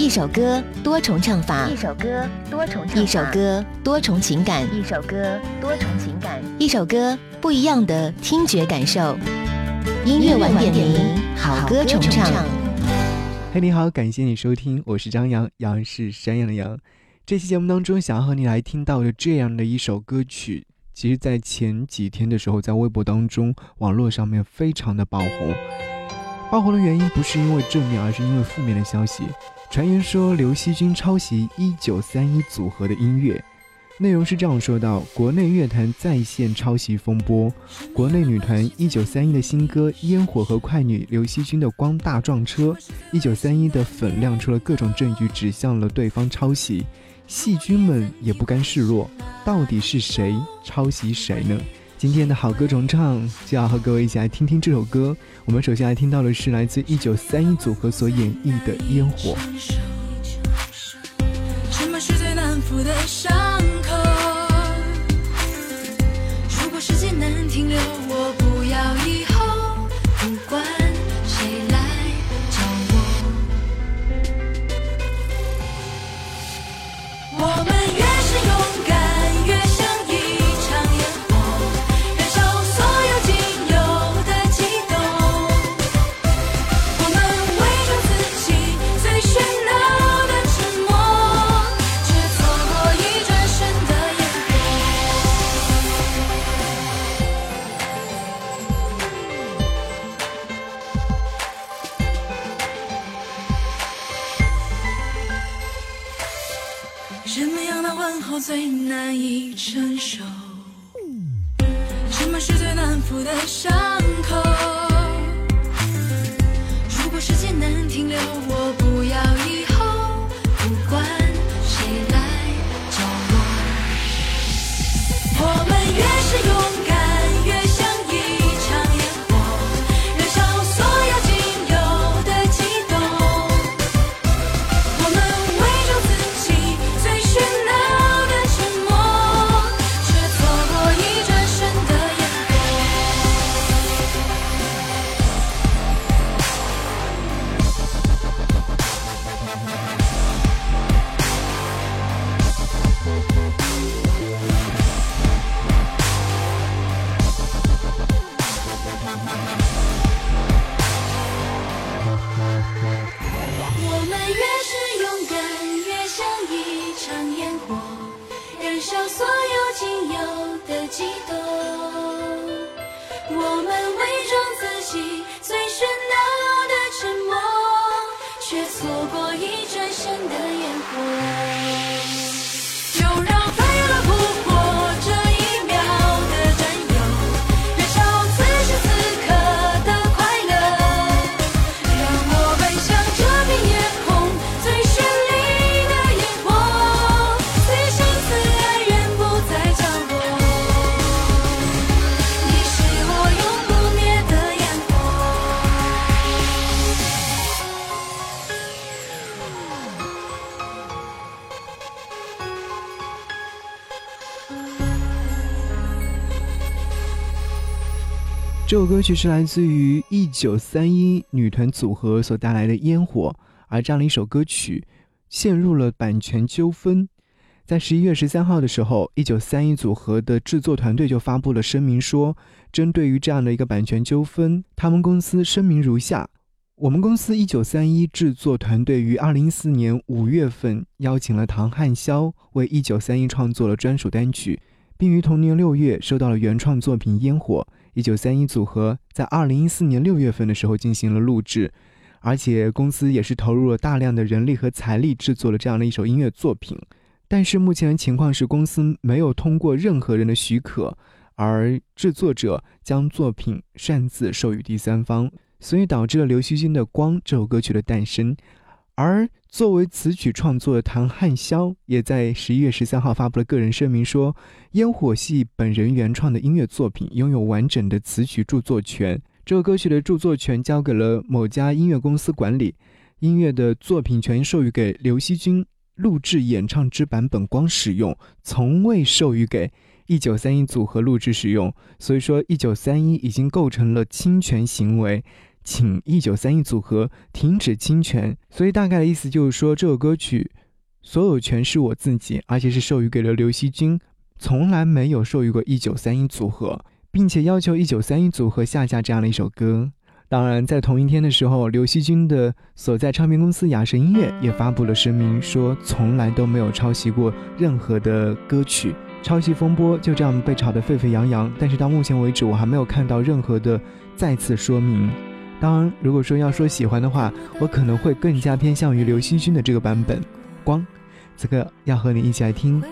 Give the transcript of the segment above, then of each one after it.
一首歌多重唱法，一首歌多重唱法，一首歌多重情感，一首歌多重情感，一首歌不一样的听觉感受。音乐晚点名，好歌重唱。嘿，你好，感谢你收听，我是张扬，杨是山羊的羊。这期节目当中，想要和你来听到的这样的一首歌曲，其实，在前几天的时候，在微博当中、网络上面非常的爆红。爆红的原因不是因为正面，而是因为负面的消息。传言说刘惜君抄袭一九三一组合的音乐，内容是这样说到：国内乐坛再现抄袭风波，国内女团一九三一的新歌《烟火》和快女刘惜君的《光大撞车》，一九三一的粉亮出了各种证据，指向了对方抄袭。细菌们也不甘示弱，到底是谁抄袭谁呢？今天的好歌重唱就要和各位一起来听听这首歌。我们首先来听到的是来自一九三一组合所演绎的《烟火》。最难以承受，什么是最难抚的伤？所有仅有的悸动我们伪装自己最喧闹的沉默却错过一转身的烟火。这首歌曲是来自于一九三一女团组合所带来的《烟火》，而这样的一首歌曲陷入了版权纠纷。在十一月十三号的时候，一九三一组合的制作团队就发布了声明，说针对于这样的一个版权纠纷，他们公司声明如下：我们公司一九三一制作团队于二零一四年五月份邀请了唐汉霄为一九三一创作了专属单曲，并于同年六月收到了原创作品《烟火》。一九三一组合在二零一四年六月份的时候进行了录制，而且公司也是投入了大量的人力和财力制作了这样的一首音乐作品。但是目前的情况是，公司没有通过任何人的许可，而制作者将作品擅自授予第三方，所以导致了刘惜君的《光》这首歌曲的诞生。而作为词曲创作的唐汉霄，也在十一月十三号发布了个人声明，说《烟火》系本人原创的音乐作品，拥有完整的词曲著作权。这首歌曲的著作权交给了某家音乐公司管理，音乐的作品权授予给刘惜君录制演唱之版本光使用，从未授予给一九三一组合录制使用。所以说，一九三一已经构成了侵权行为。请一九三一组合停止侵权。所以大概的意思就是说，这首歌曲所有权是我自己，而且是授予给了刘惜君，从来没有授予过一九三一组合，并且要求一九三一组合下架这样的一首歌。当然，在同一天的时候，刘惜君的所在唱片公司雅神音乐也发布了声明，说从来都没有抄袭过任何的歌曲，抄袭风波就这样被炒得沸沸扬扬。但是到目前为止，我还没有看到任何的再次说明。当然，如果说要说喜欢的话，我可能会更加偏向于刘惜君的这个版本。光，此刻要和你一起来听，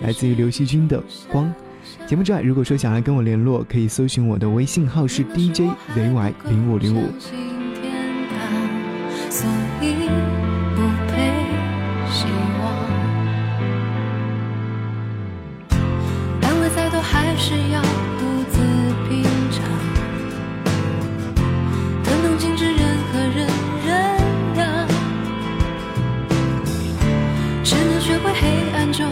来自于刘惜君的《光》。节目之外，如果说想要跟我联络，可以搜寻我的微信号是 DJ ZY 零五零五。就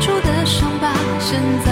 出的伤疤，现在